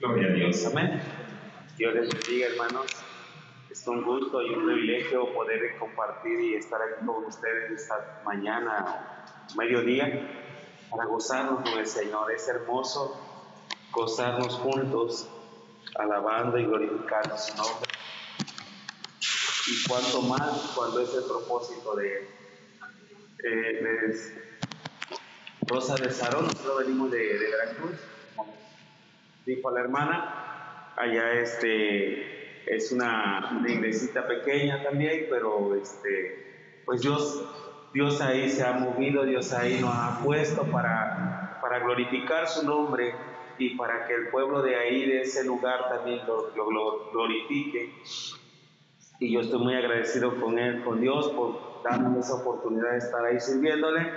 Gloria a Dios, amén. Dios les bendiga, hermanos. Es un gusto y un privilegio poder compartir y estar aquí con ustedes esta mañana, mediodía, para gozarnos con el Señor. Es hermoso gozarnos juntos, alabando y glorificando su nombre. Y cuanto más cuando es el propósito de Él. Eh, Rosa de Sarón, nosotros venimos de, de Veracruz, dijo la hermana, allá este es una, una, iglesita pequeña también, pero este, pues Dios, Dios ahí se ha movido, Dios ahí nos ha puesto para, para glorificar su nombre y para que el pueblo de ahí, de ese lugar también lo, lo glorifique. Y yo estoy muy agradecido con él, con Dios, por darnos esa oportunidad de estar ahí sirviéndole.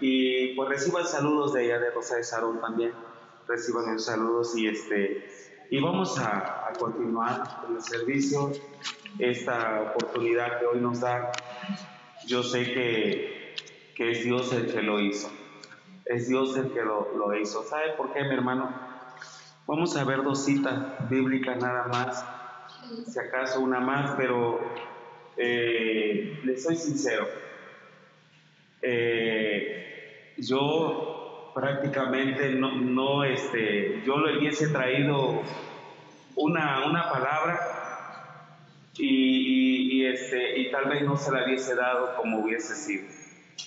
Y pues reciban saludos de ella, de Rosa de Sarón también. Reciban los saludos y este y vamos a, a, continuar con el servicio, esta oportunidad que hoy nos da. Yo sé que, que es Dios el que lo hizo. Es Dios el que lo, lo hizo. ¿Sabe por qué, mi hermano? Vamos a ver dos citas bíblicas nada más si acaso una más, pero eh, les soy sincero. Eh, yo prácticamente no, no, este, yo le hubiese traído una, una palabra y, y, este, y tal vez no se la hubiese dado como hubiese sido.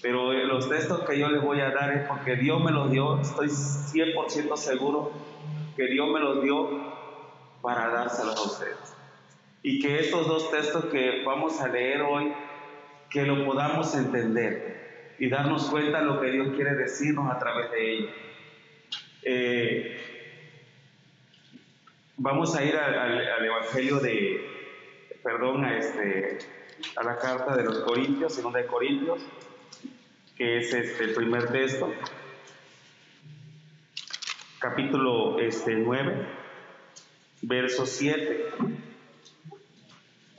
Pero los textos que yo les voy a dar es porque Dios me los dio, estoy 100% seguro que Dios me los dio para dárselos a ustedes y que estos dos textos que vamos a leer hoy, que lo podamos entender y darnos cuenta de lo que Dios quiere decirnos a través de ellos. Eh, vamos a ir al, Evangelio de, perdón, a, este, a la carta de los Corintios, segunda de Corintios, que es este, el primer texto, capítulo este, 9, verso 7.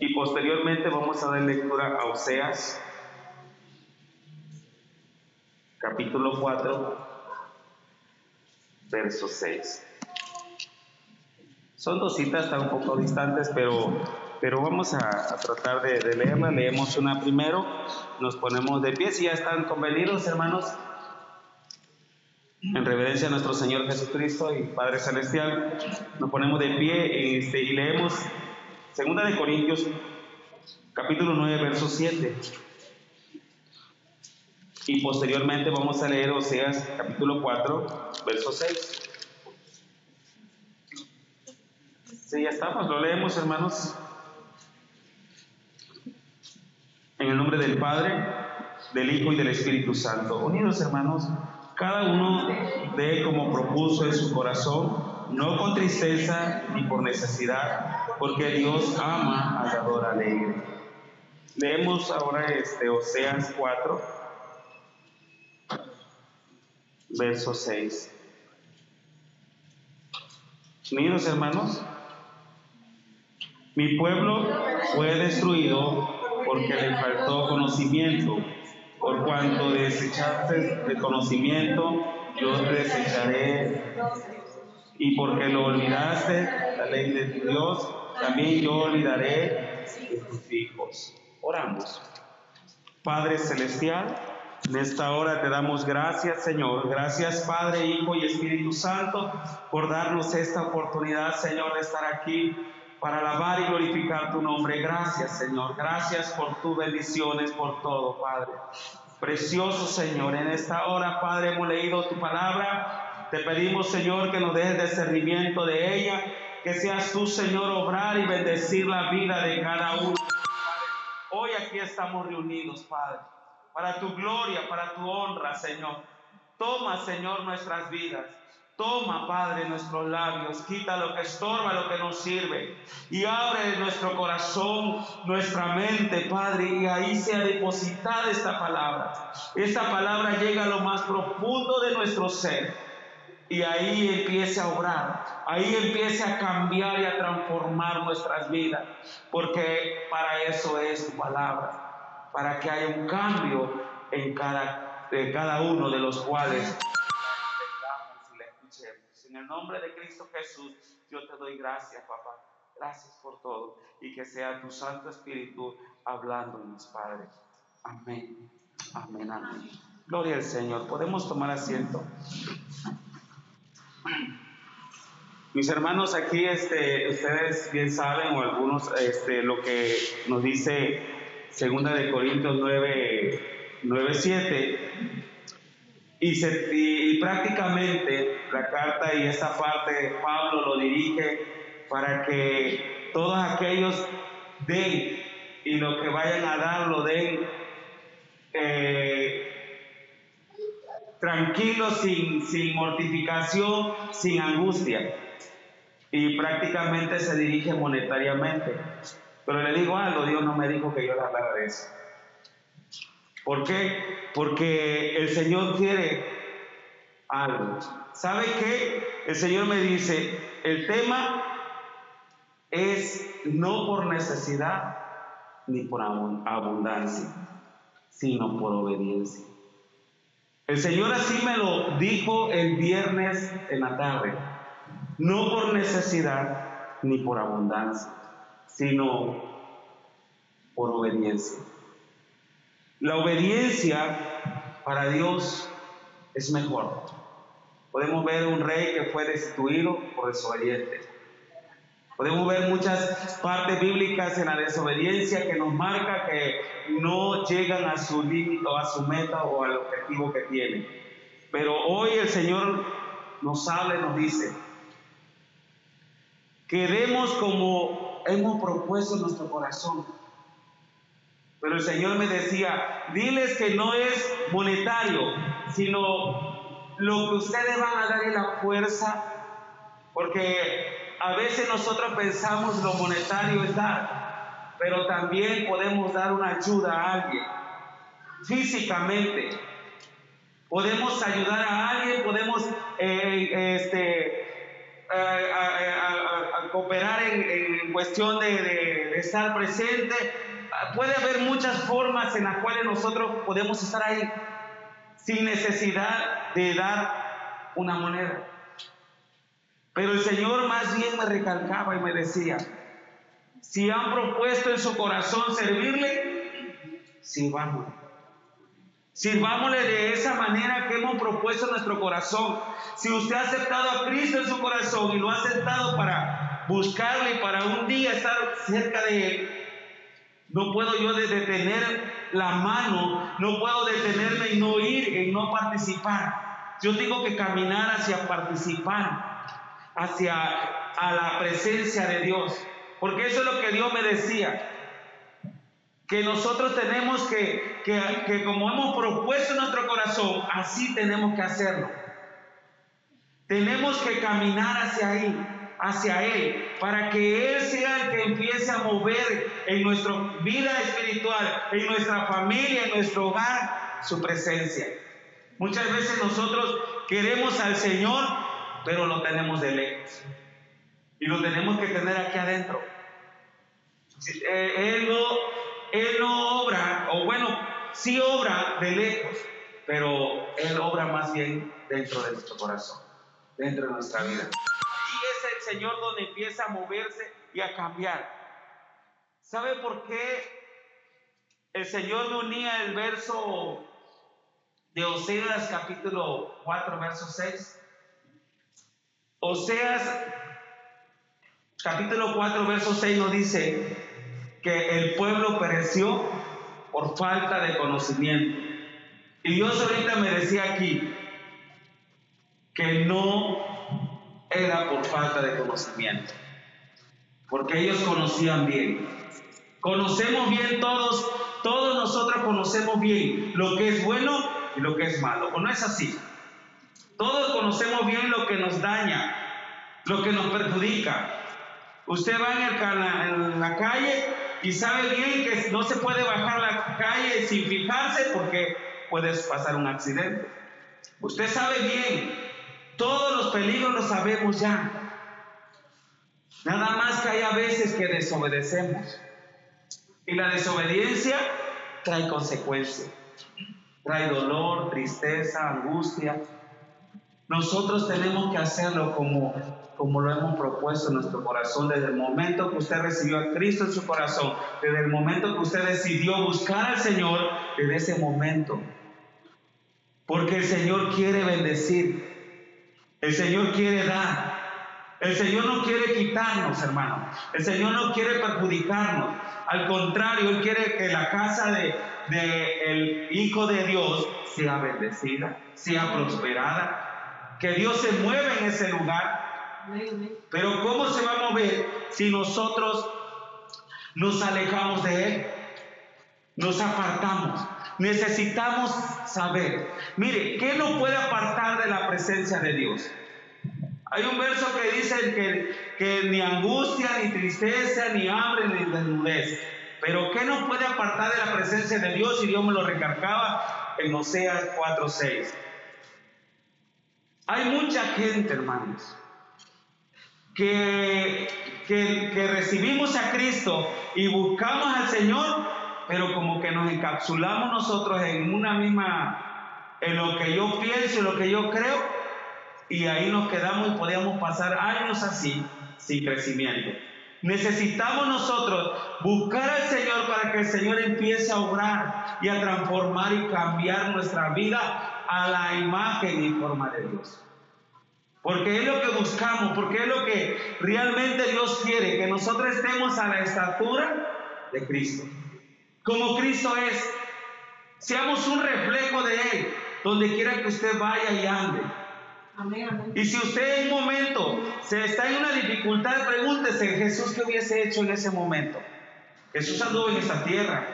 Y posteriormente vamos a dar lectura a Oseas, capítulo 4, verso 6. Son dos citas, están un poco distantes, pero, pero vamos a, tratar de, de, leerla. Leemos una primero, nos ponemos de pie. Si ya están convenidos, hermanos, en reverencia a nuestro Señor Jesucristo y Padre Celestial, nos ponemos de pie este, y leemos Segunda de Corintios, capítulo 9, verso 7. Y posteriormente vamos a leer Oseas, capítulo 4, verso 6. Sí, ya estamos, lo leemos, hermanos. En el nombre del Padre, del Hijo y del Espíritu Santo. Unidos, hermanos, cada uno de como propuso en su corazón no con tristeza ni por necesidad, porque Dios ama al dador alegre. Leemos ahora este Oseas 4, verso 6. Unidos hermanos, mi pueblo fue destruido porque le faltó conocimiento. Por cuanto desechaste el conocimiento, yo desecharé y porque lo olvidaste, la ley de Dios, también yo olvidaré de tus hijos. Oramos. Padre Celestial, en esta hora te damos gracias, Señor. Gracias, Padre, Hijo y Espíritu Santo, por darnos esta oportunidad, Señor, de estar aquí para alabar y glorificar tu nombre. Gracias, Señor. Gracias por tus bendiciones, por todo, Padre. Precioso, Señor, en esta hora, Padre, hemos leído tu palabra te pedimos, Señor, que nos dejes discernimiento de ella, que seas tú, Señor, obrar y bendecir la vida de cada uno. Hoy aquí estamos reunidos, Padre, para tu gloria, para tu honra, Señor. Toma, Señor, nuestras vidas. Toma, Padre, nuestros labios, quita lo que estorba, lo que nos sirve, y abre nuestro corazón, nuestra mente, Padre, y ahí sea depositada esta palabra. Esta palabra llega a lo más profundo de nuestro ser y ahí empiece a obrar, ahí empiece a cambiar y a transformar nuestras vidas, porque para eso es tu palabra, para que haya un cambio en cada, en cada uno de los cuales y la escuchemos. En el nombre de Cristo Jesús, yo te doy gracias, papá. Gracias por todo. Y que sea tu Santo Espíritu hablando en mis padres. Amén. Amén, amén. Gloria al Señor. Podemos tomar asiento. Mis hermanos, aquí este, ustedes bien saben, o algunos, este, lo que nos dice Segunda de Corintios 9, 9 7. Y, se, y, prácticamente la carta y esta parte Pablo lo dirige para que todos aquellos den y lo que vayan a dar lo den eh, tranquilos, sin, sin mortificación, sin angustia. Y prácticamente se dirige monetariamente. Pero le digo algo, Dios no me dijo que yo le hablara de eso. ¿Por qué? Porque el Señor quiere algo. ¿Sabe qué? El Señor me dice, el tema es no por necesidad ni por abundancia, sino por obediencia. El Señor así me lo dijo el viernes en la tarde, no por necesidad ni por abundancia, sino por obediencia. La obediencia para Dios es mejor. Podemos ver un rey que fue destituido por desobediente. Podemos ver muchas partes bíblicas en la desobediencia que nos marca que no llegan a su límite o a su meta o al objetivo que tienen. Pero hoy el Señor nos habla y nos dice, queremos como hemos propuesto en nuestro corazón pero el Señor me decía, diles que no es monetario, sino lo que ustedes van a dar en la fuerza, porque a veces nosotros pensamos lo monetario es dar, pero también podemos dar una ayuda a alguien, físicamente. Podemos ayudar a alguien, podemos eh, este, cooperar en, cuestión de estar presente, puede haber muchas formas en las cuales nosotros podemos estar ahí sin necesidad de dar una moneda. Pero el Señor más bien me recalcaba y me decía, si han propuesto en su corazón servirle, sirvámosle. Sirvámosle de esa manera que hemos propuesto en nuestro corazón. Si usted ha aceptado a Cristo en su corazón y lo ha aceptado para buscarle, para un día estar cerca de Él, no puedo yo detener la mano, no puedo detenerme y no ir, en no participar. Yo tengo que caminar hacia participar, hacia a la presencia de Dios. Porque eso es lo que Dios me decía. Que nosotros tenemos que, que, que como hemos propuesto en nuestro corazón, así tenemos que hacerlo. Tenemos que caminar hacia ahí hacia Él, para que Él sea el que empiece a mover en nuestra vida espiritual, en nuestra familia, en nuestro hogar, su presencia. Muchas veces nosotros queremos al Señor, pero lo tenemos de lejos. Y lo tenemos que tener aquí adentro. Eh, él, no, él no obra, o bueno, sí obra de lejos, pero Él obra más bien dentro de nuestro corazón, dentro de nuestra vida. Señor donde empieza a moverse y a cambiar. ¿Sabe por qué el Señor me unía el verso de Oseas capítulo 4, verso 6? Oseas capítulo 4, verso 6 nos dice que el pueblo pereció por falta de conocimiento. Y Dios ahorita me decía aquí que no era por falta de conocimiento, porque ellos conocían bien. Conocemos bien todos, todos nosotros conocemos bien lo que es bueno y lo que es malo, ¿o no es así? Todos conocemos bien lo que nos daña, lo que nos perjudica. Usted va en, en la calle y sabe bien que no se puede bajar la calle sin fijarse porque puedes pasar un accidente. Usted sabe bien todos los peligros los sabemos ya. Nada más que hay veces que desobedecemos. Y la desobediencia trae consecuencias. Trae dolor, tristeza, angustia. nosotros tenemos que hacerlo como, como lo hemos propuesto en nuestro corazón desde el momento que usted recibió a Cristo en su corazón, desde el momento que usted decidió buscar al Señor, desde ese momento. Porque el Señor quiere bendecir, el Señor quiere dar, el Señor no quiere quitarnos, hermano. El Señor no quiere perjudicarnos. Al contrario, Él quiere que la casa de, de Hijo de Dios sea bendecida, sea prosperada, que Dios se mueva en ese lugar. Pero ¿cómo se va a mover si nosotros nos alejamos de Él? Nos apartamos. Necesitamos saber. Mire, ¿qué nos puede apartar de la presencia de Dios? Hay un verso que dice que, que ni angustia, ni tristeza, ni hambre, ni desnudez. Pero ¿qué nos puede apartar de la presencia de Dios? Y Dios me lo recargaba en Oseas 4:6. Hay mucha gente, hermanos, que, que, que recibimos a Cristo y buscamos al Señor, pero como que nos encapsulamos nosotros en una misma, en lo que yo pienso, en lo que yo creo, y ahí nos quedamos y podíamos pasar años así sin crecimiento. Necesitamos nosotros buscar al Señor para que el Señor empiece a obrar y a transformar y cambiar nuestra vida a la imagen y forma de Dios. Porque es lo que buscamos, porque es lo que realmente Dios quiere, que nosotros estemos a la estatura de Cristo. Como Cristo es, seamos un reflejo de Él, donde quiera que usted vaya y ande. Y si usted en un momento se está en una dificultad, pregúntese, Jesús, ¿qué hubiese hecho en ese momento? Jesús anduvo en esta tierra.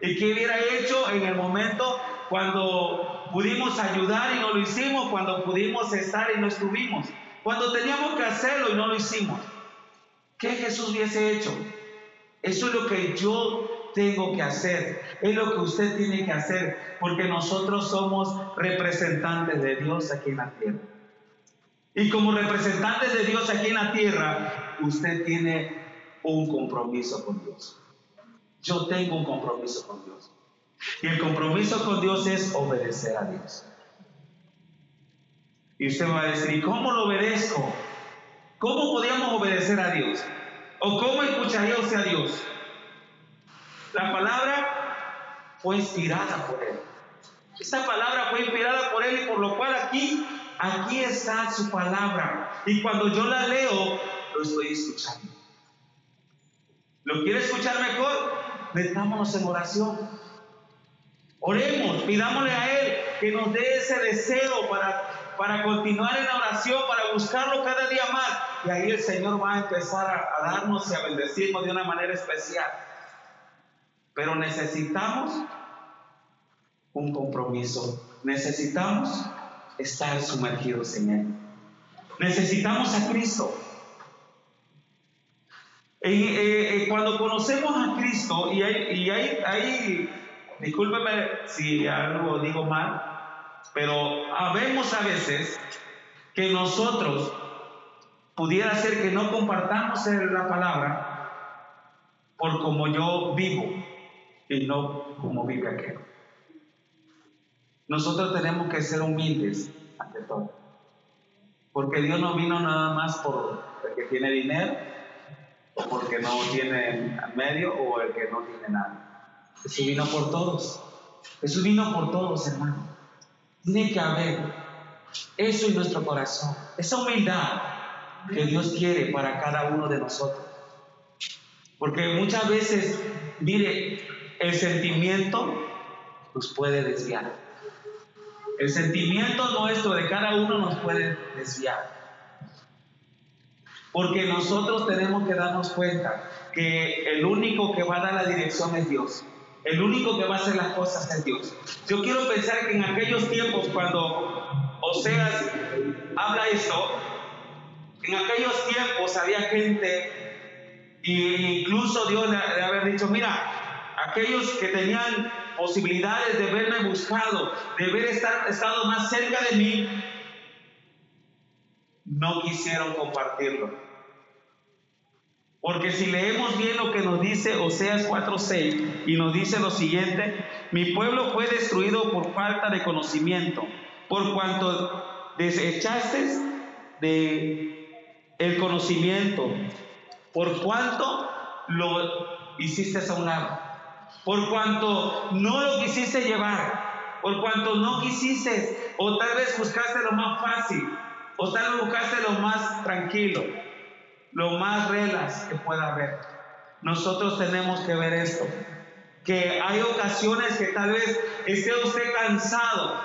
¿Y qué hubiera hecho en el momento cuando pudimos ayudar y no lo hicimos? Cuando pudimos estar y no estuvimos. Cuando teníamos que hacerlo y no lo hicimos. ¿Qué Jesús hubiese hecho? Eso es lo que yo tengo que hacer. Es lo que usted tiene que hacer. Porque nosotros somos representantes de Dios aquí en la tierra. Y como representantes de Dios aquí en la tierra, usted tiene un compromiso con Dios. Yo tengo un compromiso con Dios. Y el compromiso con Dios es obedecer a Dios. Y usted va a decir, ¿y cómo lo obedezco? ¿Cómo podíamos obedecer a Dios? ¿O cómo escucharía a Dios? La palabra fue inspirada por Él. Esta palabra fue inspirada por Él y por lo cual aquí, aquí está su palabra. Y cuando yo la leo, lo estoy escuchando. ¿Lo quiere escuchar mejor? Metámonos en oración. Oremos, pidámosle a Él que nos dé ese deseo para, para continuar en la oración, para buscarlo cada día más. Y ahí el Señor va a empezar a, a darnos y a bendecirnos de una manera especial. Pero necesitamos un compromiso. Necesitamos estar sumergidos en Él. Necesitamos a Cristo. Eh, eh, cuando conocemos a Cristo, y hay, y hay, hay, discúlpeme si algo digo mal, pero habemos a veces que nosotros pudiera ser que no compartamos la palabra por como yo vivo y no como vive aquel. Nosotros tenemos que ser humildes ante todo. Porque Dios no vino nada más por el que tiene dinero, o porque no tiene medio, o el que no tiene nada. Jesús vino por todos. Jesús vino por todos, hermano. Tiene que haber eso en nuestro corazón, esa humildad que Dios quiere para cada uno de nosotros. Porque muchas veces, mire, el sentimiento nos puede desviar. El sentimiento nuestro de cada uno nos puede desviar. Porque nosotros tenemos que darnos cuenta que el único que va a dar la dirección es Dios. El único que va a hacer las cosas es Dios. Yo quiero pensar que en aquellos tiempos cuando Oseas habla esto, en aquellos tiempos había gente, e incluso Dios le, haber dicho, mira, aquellos que tenían posibilidades de verme buscado, de haber estado más cerca de mí, no quisieron compartirlo. Porque si leemos bien lo que nos dice Oseas 4:6 y nos dice lo siguiente, mi pueblo fue destruido por falta de conocimiento, por cuanto desechaste de el conocimiento, por cuanto lo hiciste a un lado, por cuanto no lo quisiste llevar, por cuanto no quisiste, o tal vez buscaste lo más fácil, o tal vez buscaste lo más tranquilo, lo más relas que pueda haber. Nosotros tenemos que ver esto, que hay ocasiones que tal vez esté usted cansado,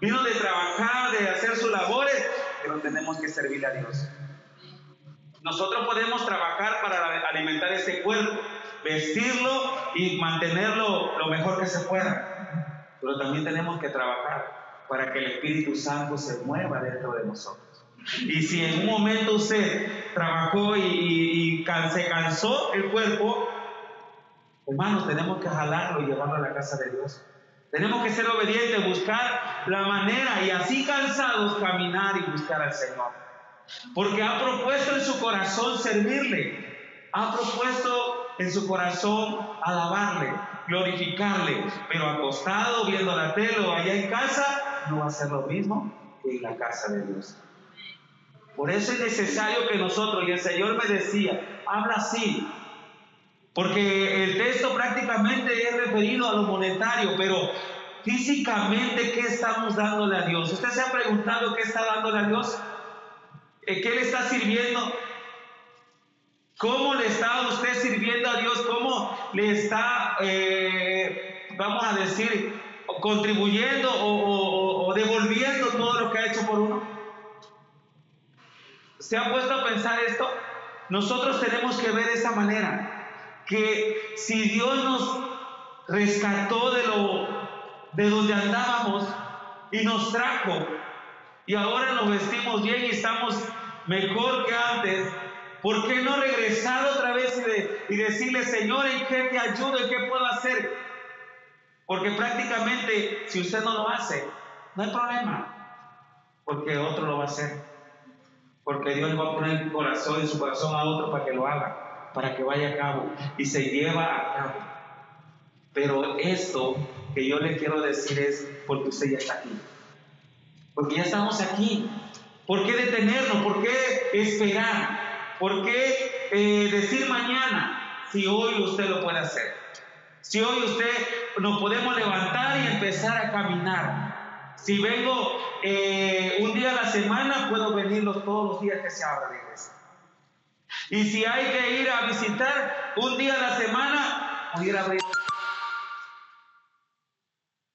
vino de trabajar, de hacer sus labores, pero tenemos que servirle a Dios. Nosotros podemos trabajar para alimentar ese cuerpo, vestirlo y mantenerlo lo mejor que se pueda. Pero también tenemos que trabajar para que el Espíritu Santo se mueva dentro de nosotros. Y si en un momento usted trabajó y, se cansó el cuerpo, hermanos, tenemos que jalarlo y llevarlo a la casa de Dios. Tenemos que ser obedientes, buscar la manera y así cansados caminar y buscar al Señor. Porque ha propuesto en su corazón servirle. Ha propuesto en su corazón alabarle, glorificarle. Pero acostado, viendo la tele o allá en casa, no va a ser lo mismo que en la casa de Dios. Por eso es necesario que nosotros, y el Señor me decía, habla así, porque el texto prácticamente es referido a lo monetario, pero físicamente, ¿qué estamos dándole a Dios? ¿Usted se ha preguntado qué está dándole a Dios? ¿Qué le está sirviendo? ¿Cómo le está usted sirviendo a Dios? ¿Cómo le está, eh, vamos a decir, contribuyendo o, o devolviendo todo lo que ha hecho por uno? ¿Se ha puesto a pensar esto? Nosotros tenemos que ver de esa manera que si Dios nos rescató de lo de donde andábamos y nos trajo y ahora nos vestimos bien y estamos mejor que antes, ¿por qué no regresar otra vez y, decirle, Señor, ¿en qué te ayudo? ¿En qué puedo hacer? Porque prácticamente si usted no lo hace, no hay problema, porque otro lo va a hacer. Porque Dios va a poner el corazón en su corazón a otro para que lo haga para que vaya a cabo y se lleva a cabo. Pero esto que yo le quiero decir es porque usted ya está aquí. Porque ya estamos aquí. ¿Por qué detenernos? ¿Por qué esperar? ¿Por qué eh, decir mañana si hoy usted lo puede hacer? Si hoy usted nos podemos levantar y empezar a caminar. Si vengo eh, un día a la semana, puedo venir todos los días que se abra la iglesia. Y si hay que ir a visitar un día a la semana, pudiera abrir.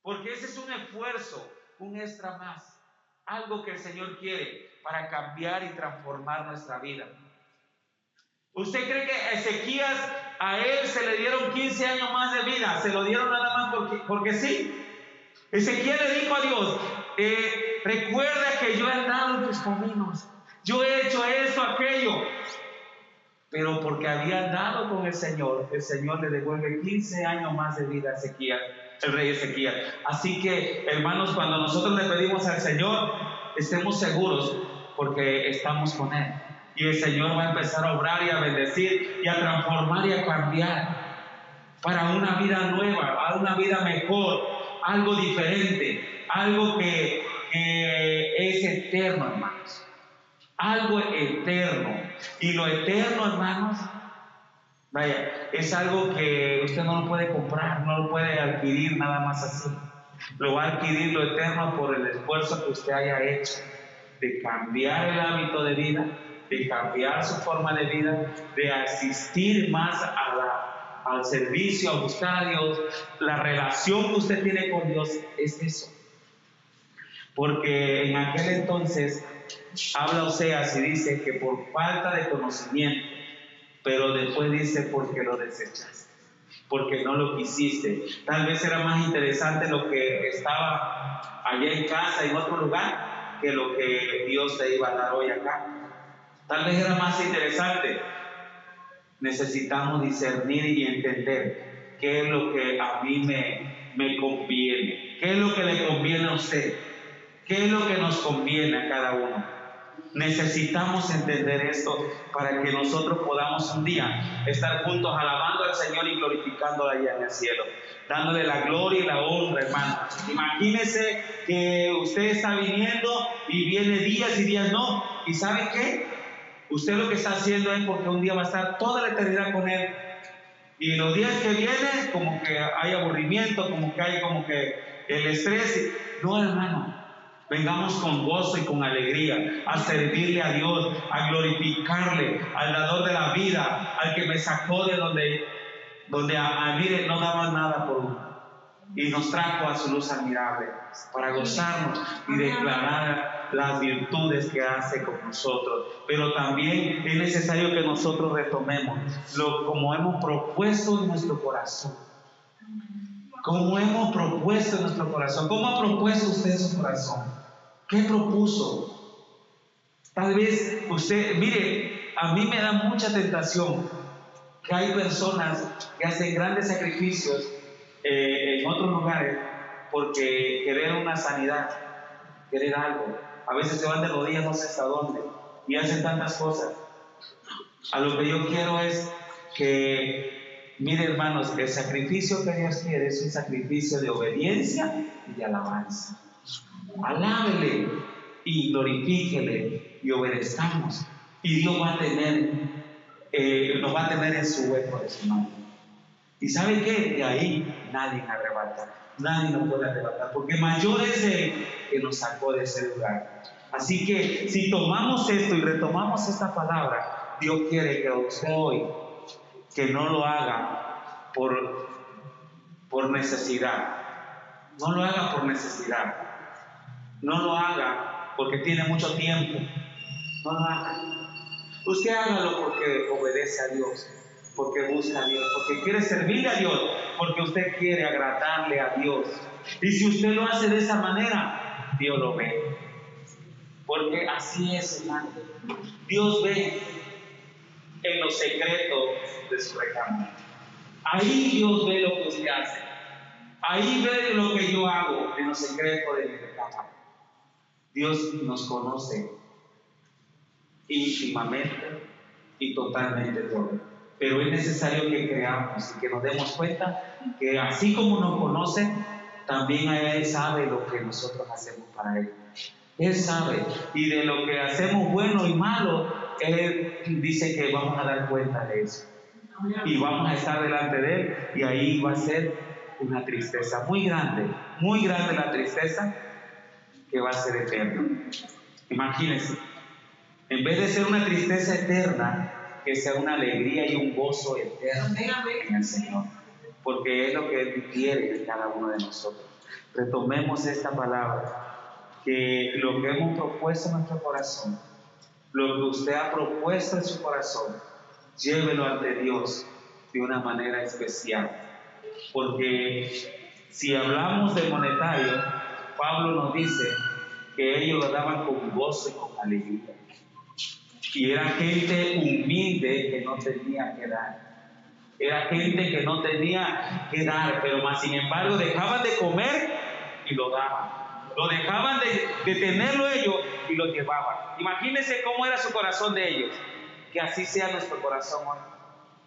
Porque ese es un esfuerzo, un extra más. Algo que el Señor quiere para cambiar y transformar nuestra vida. ¿Usted cree que a Ezequías a él se le dieron 15 años más de vida? ¿Se lo dieron nada más porque, porque sí? Ezequiel le dijo a Dios, eh, recuerda que yo he andado en tus caminos, yo he hecho esto, aquello, pero porque había andado con el Señor, el Señor le devuelve 15 años más de vida a Ezequiel, el rey Ezequiel. Así que, hermanos, cuando nosotros le pedimos al Señor, estemos seguros porque estamos con Él. Y el Señor va a empezar a obrar y a bendecir y a transformar y a cambiar para una vida nueva, para una vida mejor, algo diferente, algo que, que es eterno, hermanos algo eterno. Y lo eterno, hermanos, vaya, es algo que usted no lo puede comprar, no lo puede adquirir nada más así. Lo va a adquirir lo eterno por el esfuerzo que usted haya hecho de cambiar el hábito de vida, de cambiar su forma de vida, de asistir más al servicio, a buscar a Dios. La relación que usted tiene con Dios es eso. Porque en aquel entonces habla Oseas y dice que por falta de conocimiento, pero después dice porque lo desechaste, porque no lo quisiste. Tal vez era más interesante lo que estaba allá en casa, en otro lugar, que lo que Dios te iba a dar hoy acá. Tal vez era más interesante. Necesitamos discernir y entender qué es lo que a mí me, me conviene, qué es lo que le conviene a usted, qué es lo que nos conviene a cada uno. Necesitamos entender esto para que nosotros podamos un día estar juntos alabando al Señor y glorificándolo allá en el cielo, dándole la gloria y la honra, hermano. Imagínese que usted está viniendo y viene días y días no, y ¿sabe qué? Usted lo que está haciendo es porque un día va a estar toda la eternidad con Él. Y los días que vienen, como que hay aburrimiento, como que hay como que el estrés. No, hermano, Vengamos con gozo y con alegría a servirle a Dios, a glorificarle, al dador de la vida, al que me sacó de donde, donde a, mire, no daba nada por uno. Y nos trajo a su luz admirable para gozarnos y declarar las virtudes que hace con nosotros. Pero también es necesario que nosotros retomemos lo como hemos propuesto en nuestro corazón. Como hemos propuesto en nuestro corazón. ¿Cómo ha propuesto usted su corazón? ¿Qué propuso? Tal vez usted, mire, a mí me da mucha tentación que hay personas que hacen grandes sacrificios eh, en otros lugares porque querer una sanidad, querer algo. A veces se van de rodillas no sé hasta dónde y hacen tantas cosas. A lo que yo quiero es que, mire hermanos, el sacrificio que Dios quiere es un sacrificio de obediencia y de alabanza alábele y glorifíquele y obedezcamos. Y Dios va a tener, eh, nos va a tener en su hueco de su mano. Y sabe qué? De ahí nadie arrebata, nadie nos puede arrebatar, porque mayor es Él que nos sacó de ese lugar. Así que si tomamos esto y retomamos esta palabra, Dios quiere que usted hoy, que no lo haga por, por necesidad, no lo haga por necesidad, no lo haga porque tiene mucho tiempo. No lo haga. Usted hágalo porque obedece a Dios, porque busca a Dios, porque quiere servirle a Dios, porque usted quiere agradarle a Dios. Y si usted lo hace de esa manera, Dios lo ve. Porque así es, hermano. Dios ve en los secretos de su recámara. Ahí Dios ve lo que usted hace. Ahí ve lo que yo hago en los secretos de mi recámara. Dios nos conoce íntimamente y totalmente todo. Pero es necesario que creamos y que nos demos cuenta que así como nos conoce, también Él sabe lo que nosotros hacemos para Él. Él sabe. Y de lo que hacemos bueno y malo, Él dice que vamos a dar cuenta de eso. Y vamos a estar delante de Él y ahí va a ser una tristeza muy grande, muy grande la tristeza que va a ser eterno. Imagínense, en vez de ser una tristeza eterna, que sea una alegría y un gozo eterno en el Señor, porque es lo que Él quiere de cada uno de nosotros. Retomemos esta palabra, que lo que hemos propuesto en nuestro corazón, lo que usted ha propuesto en su corazón, llévelo ante Dios de una manera especial, porque si hablamos de monetario, Pablo nos dice que ellos lo daban con gozo y con alegría. Y era gente humilde que no tenía que dar. Era gente que no tenía que dar, pero más sin embargo dejaban de comer y lo daban. Lo dejaban de, tenerlo ellos y lo llevaban. Imagínense cómo era su corazón de ellos. Que así sea nuestro corazón hoy.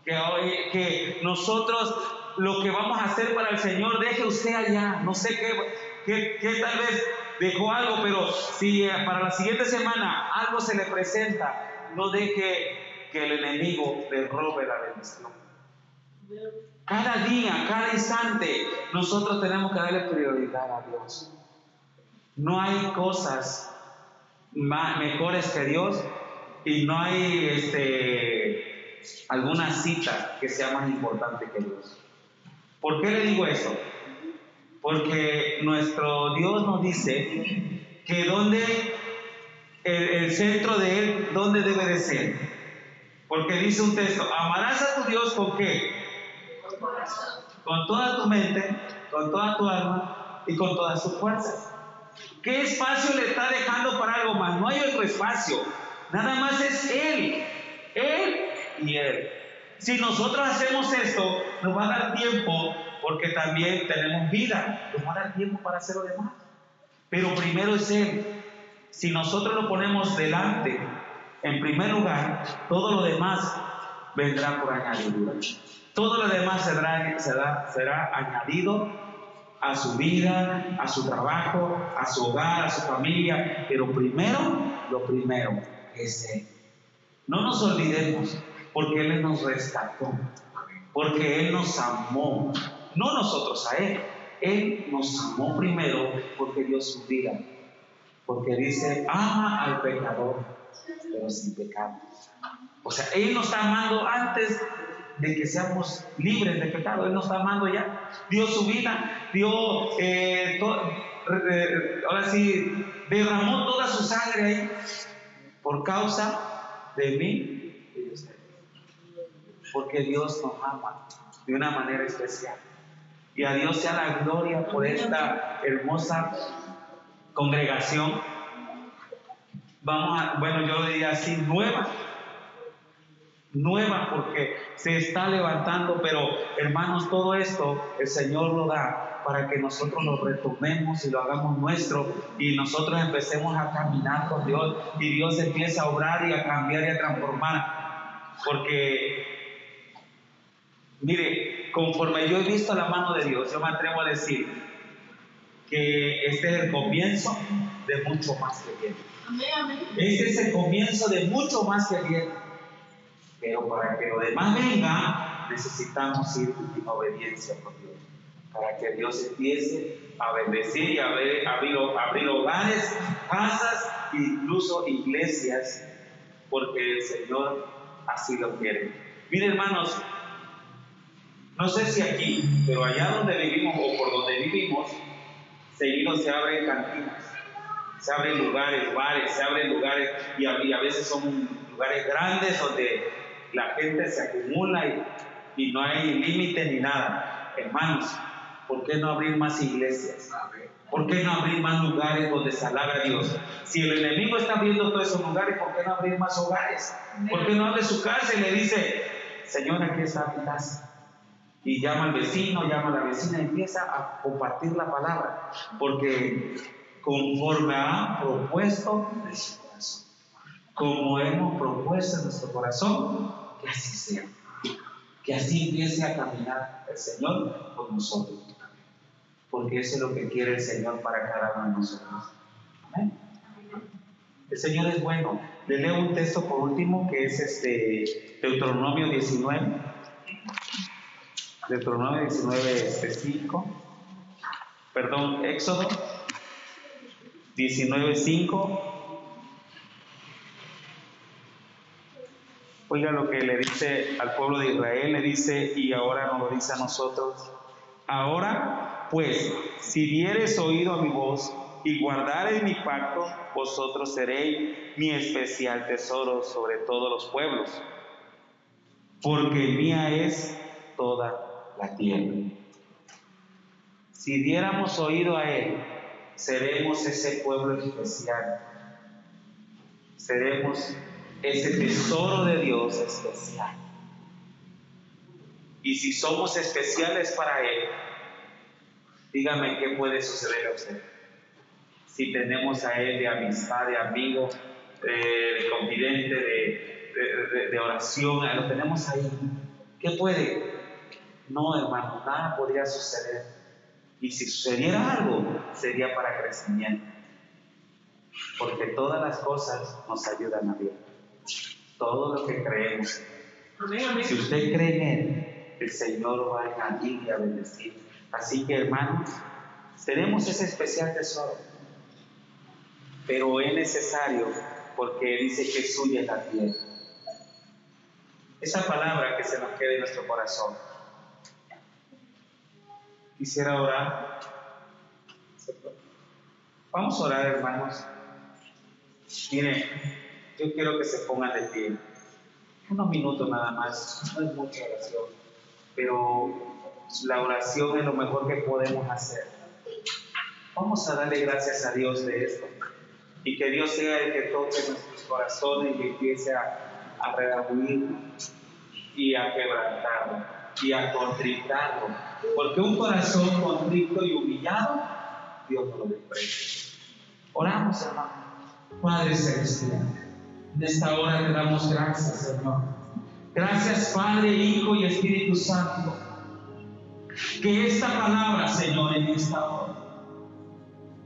Que, nosotros lo que vamos a hacer para el Señor, deje usted allá. No sé qué, que, tal vez dejó algo, pero si eh, para la siguiente semana algo se le presenta, no deje que el enemigo le robe la bendición. Cada día, cada instante, nosotros tenemos que darle prioridad a Dios. No hay cosas mejores que Dios y no hay este, alguna cita que sea más importante que Dios. ¿Por qué le digo eso? Porque nuestro Dios nos dice que donde el, centro de Él, ¿dónde debe de ser? Porque dice un texto, amarás a tu Dios con qué? Con toda tu mente, con toda tu alma y con todas sus fuerzas. ¿Qué espacio le está dejando para algo más? No hay otro espacio. Nada más es Él. Él y Él. Si nosotros hacemos esto, nos va a dar tiempo porque también tenemos vida, nos va a dar tiempo para hacer lo demás. Pero primero es Él. Si nosotros lo ponemos delante, en primer lugar, todo lo demás vendrá por añadidura. Todo lo demás será, añadido a su vida, a su trabajo, a su hogar, a su familia. Pero primero, lo primero es Él. No nos olvidemos, porque Él nos rescató, porque Él nos amó, no nosotros a Él. Él nos amó primero porque dio su vida, porque dice, ama al pecador, pero sin pecado. O sea, Él nos está amando antes de que seamos libres de pecado. Él nos está amando ya. Dio su vida, dio, eh, ahora sí, derramó toda su sangre ahí por causa de mí y de usted. Porque Dios nos ama de una manera especial. Y a Dios sea la gloria por esta hermosa congregación. Vamos a, bueno, yo diría así, nueva nueva porque se está levantando, pero hermanos, todo esto el Señor lo da para que nosotros lo retomemos y lo hagamos nuestro y nosotros empecemos a caminar con Dios y Dios empieza a obrar y a cambiar y a transformar. Porque, mire, conforme yo he visto la mano de Dios, yo me atrevo a decir que este es el comienzo de mucho más que bien. Este es el comienzo de mucho más que bien pero para que lo demás venga, necesitamos ir en obediencia con Dios. Para que Dios empiece a bendecir y a abrir, abrir hogares, casas, incluso iglesias, porque el Señor así lo quiere. Miren, hermanos, no sé si aquí, pero allá donde vivimos o por donde vivimos, seguido se abren cantinas, se abren lugares, bares, se abren lugares y a veces son lugares grandes donde la gente se acumula y, no hay límite ni nada. Hermanos, ¿por qué no abrir más iglesias? ¿Por qué no abrir más lugares donde se a Dios? Si el enemigo está abriendo todos esos lugares, ¿por qué no abrir más hogares? ¿Por qué no abre su casa y le dice, Señor, aquí está mi casa? Y llama al vecino, llama a la vecina empieza a compartir la palabra. Porque conforme ha propuesto su corazón, como hemos propuesto en nuestro corazón, que así sea. Que así empiece a caminar el Señor con nosotros. Porque eso es lo que quiere el Señor para cada uno de nosotros. Amén. El Señor es bueno. Le leo un texto por último que es este Deuteronomio 19. Deuteronomio 19, este 5. Perdón, Éxodo 19, 5 Oiga lo que le dice al pueblo de Israel, le dice, y ahora nos lo dice a nosotros. Ahora, pues, si dieres oído a mi voz y guardares mi pacto, vosotros seréis mi especial tesoro sobre todos los pueblos, porque mía es toda la tierra. Si diéramos oído a Él, seremos ese pueblo especial. Seremos ese tesoro de Dios especial. Y si somos especiales para Él, dígame qué puede suceder a usted. Si tenemos a Él de amistad, de amigo, de, confidente, de, de, oración, lo tenemos ahí. ¿Qué puede? No, hermano, nada podría suceder. Y si sucediera algo, sería para crecimiento. Porque todas las cosas nos ayudan a Dios todo lo que creemos. Si usted cree en Él, el Señor va a añadir y a bendecir. Así que hermanos, tenemos ese especial tesoro, pero es necesario porque dice que suya la tierra. Esa palabra que se nos quede en nuestro corazón. Quisiera orar. Vamos a orar, hermanos. Mire, yo quiero que se pongan de pie. Unos minutos nada más, no es mucha oración, pero la oración es lo mejor que podemos hacer. Vamos a darle gracias a Dios de esto y que Dios sea el que toque nuestros corazones y empiece a, a y a quebrantarlo y a contritarlo. Porque un corazón contrito y humillado, Dios no lo desprecia. Oramos, hermano. Padre Celestial, en esta hora te damos gracias, Señor. Gracias, Padre, Hijo y Espíritu Santo. Que esta palabra, Señor, en esta hora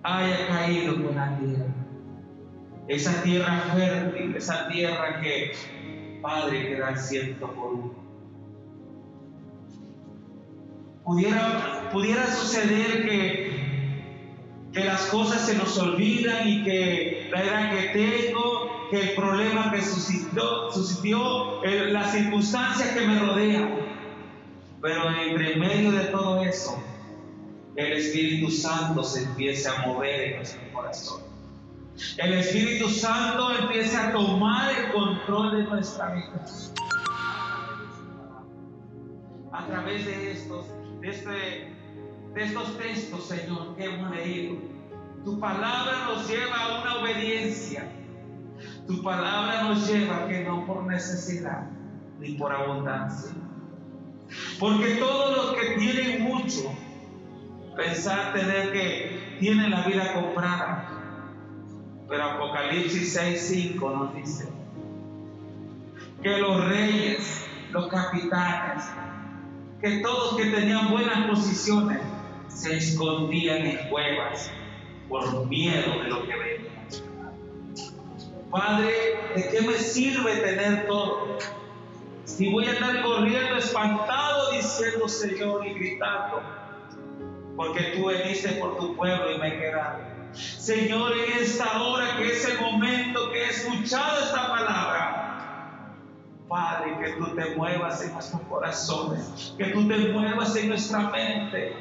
haya caído con la tierra. Esa tierra fértil, esa tierra que, Padre, que da ciento por uno. Pudiera, pudiera suceder que, que las cosas se nos olvidan y que la edad que tengo, que el problema que suscitó, suscitó las circunstancias que me rodean. Pero entre medio de todo eso, el Espíritu Santo se empiece a mover en nuestro corazón. El Espíritu Santo empiece a tomar el control de nuestra vida. A través de estos, de, este, de estos textos, Señor, que hemos leído, tu palabra nos lleva a una obediencia. Tu palabra nos lleva que no por necesidad ni por abundancia. Porque todos los que tienen mucho, pensar tener que tienen la vida comprada. Pero Apocalipsis 6:5 nos dice que los reyes, los capitanes, que todos que tenían buenas posiciones se escondían en cuevas por miedo de lo que venía. Padre, ¿de qué me sirve tener todo? Si voy a estar corriendo espantado diciendo Señor y gritando, porque tú veniste por tu pueblo y me quedaste. Señor, en esta hora que es el momento que he escuchado esta palabra, Padre, que tú te muevas en nuestros corazones, que tú te muevas en nuestra mente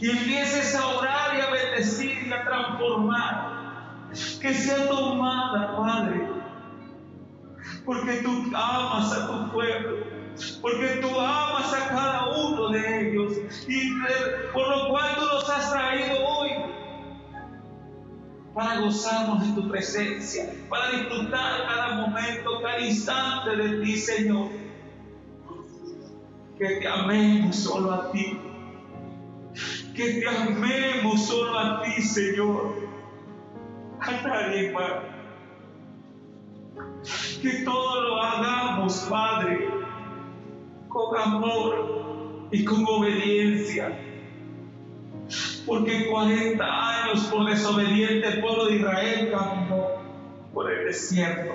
y empieces a orar y a bendecir y a transformar, que sea tomada, Padre, porque tú amas a tu pueblo, porque tú amas a cada uno de ellos y por lo cual tú los has traído hoy para gozarnos en tu presencia, para disfrutar cada momento, cada instante de ti, Señor. Que te amemos solo a ti que te amemos solo a ti, Señor, a nadie. Que todo lo hagamos, Padre, con amor y con obediencia. Porque 40 años por desobediente el pueblo de Israel caminó por el desierto.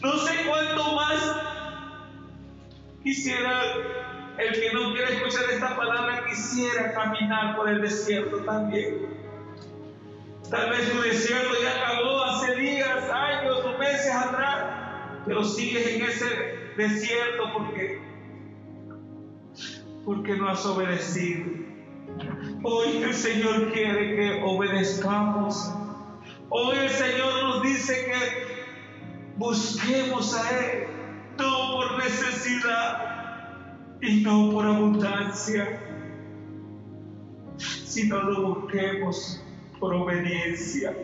No sé cuánto más quisiera el que no quiere escuchar esta palabra quisiera caminar por el desierto también. Tal vez tu desierto ya acabó hace días, años o meses atrás, pero sigues en ese desierto porque, porque no has obedecido. Hoy el Señor quiere que obedezcamos. Hoy el Señor nos dice que busquemos a Él, no por necesidad, y no por abundancia, sino lo busquemos por obediencia.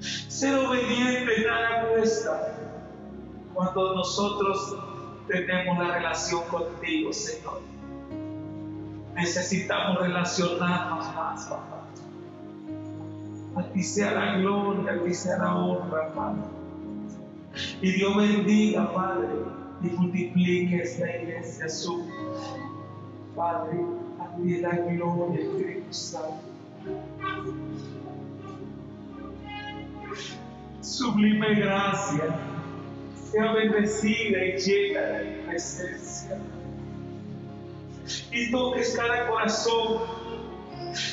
Ser obediente nada cuesta cuando nosotros tenemos la relación contigo, Señor. Necesitamos relacionarnos más, papá. A ti sea la gloria, a ti sea la honra, Padre. Y Dios bendiga, Padre y multiplique esta iglesia su Padre, a ti la gloria, Espíritu Santo. Sublime gracia, sea bendecida y llena de presencia. Y toques cada corazón,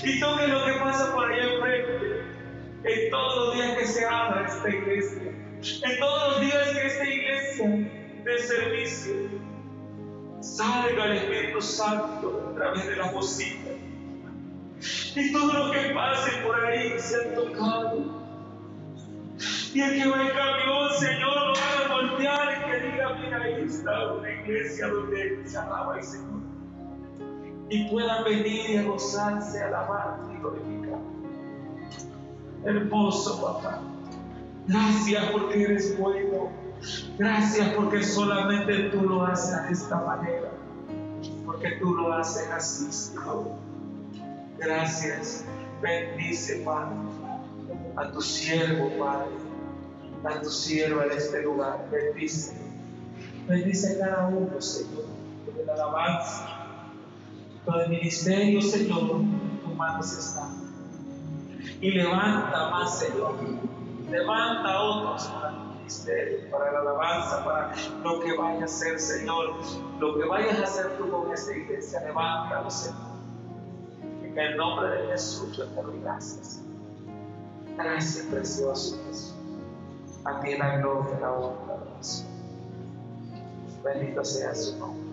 y toques lo que pasa por allá enfrente, en todos los días que se abra esta iglesia, en todos los días que esta iglesia de servicio, salga el Espíritu Santo a través de la bocina. Y todo lo que pase por ahí se ha tocado. Y el que va en camión, Señor, lo va a voltear y que diga, mira, ahí está una iglesia donde se alaba el Señor. Y puedan venir y a gozarse, alabar y glorificar. Hermoso, papá. Gracias porque eres bueno. Gracias porque solamente tú lo haces de esta manera. Porque tú lo haces así, Señor. Gracias. Bendice, Padre. a tu siervo, Padre, a tu sierva en este lugar. Bendice. Bendice a cada uno, Señor, de la alabanza. Todo el ministerio, Señor, en tus manos está. Y levanta más, Señor. Levanta otros para el ministerio, para la alabanza, para lo que vayas a hacer, Señor. Lo que vayas a hacer tú con esta iglesia, levántalo, Señor. En el nombre de Jesús yo te doy gracias. Gracias, precioso Jesús. A ti la gloria, la honra, la. Bendito sea su nombre.